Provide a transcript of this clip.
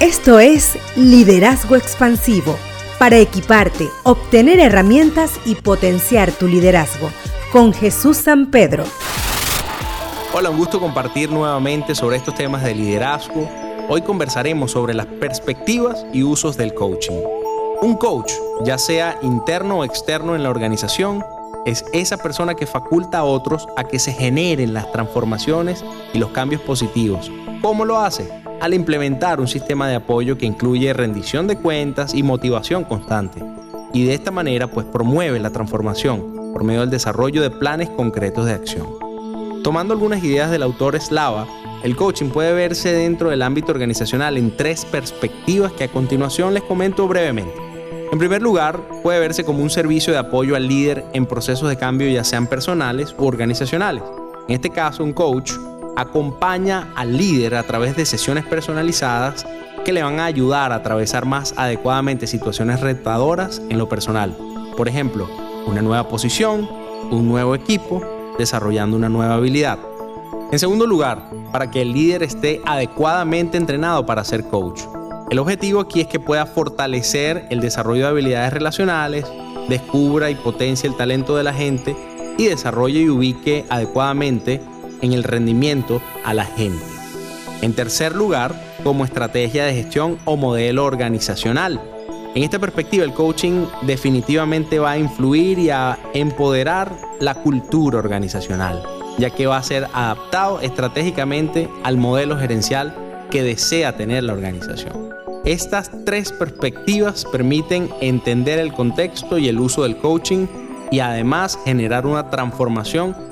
Esto es Liderazgo Expansivo, para equiparte, obtener herramientas y potenciar tu liderazgo, con Jesús San Pedro. Hola, un gusto compartir nuevamente sobre estos temas de liderazgo. Hoy conversaremos sobre las perspectivas y usos del coaching. Un coach, ya sea interno o externo en la organización, es esa persona que faculta a otros a que se generen las transformaciones y los cambios positivos. ¿Cómo lo hace? Al implementar un sistema de apoyo que incluye rendición de cuentas y motivación constante. Y de esta manera pues promueve la transformación por medio del desarrollo de planes concretos de acción. Tomando algunas ideas del autor Slava, el coaching puede verse dentro del ámbito organizacional en tres perspectivas que a continuación les comento brevemente. En primer lugar, puede verse como un servicio de apoyo al líder en procesos de cambio ya sean personales u organizacionales. En este caso, un coach acompaña al líder a través de sesiones personalizadas que le van a ayudar a atravesar más adecuadamente situaciones retadoras en lo personal. Por ejemplo, una nueva posición, un nuevo equipo, desarrollando una nueva habilidad. En segundo lugar, para que el líder esté adecuadamente entrenado para ser coach. El objetivo aquí es que pueda fortalecer el desarrollo de habilidades relacionales, descubra y potencie el talento de la gente y desarrolle y ubique adecuadamente en el rendimiento a la gente. En tercer lugar, como estrategia de gestión o modelo organizacional. En esta perspectiva, el coaching definitivamente va a influir y a empoderar la cultura organizacional, ya que va a ser adaptado estratégicamente al modelo gerencial que desea tener la organización. Estas tres perspectivas permiten entender el contexto y el uso del coaching y además generar una transformación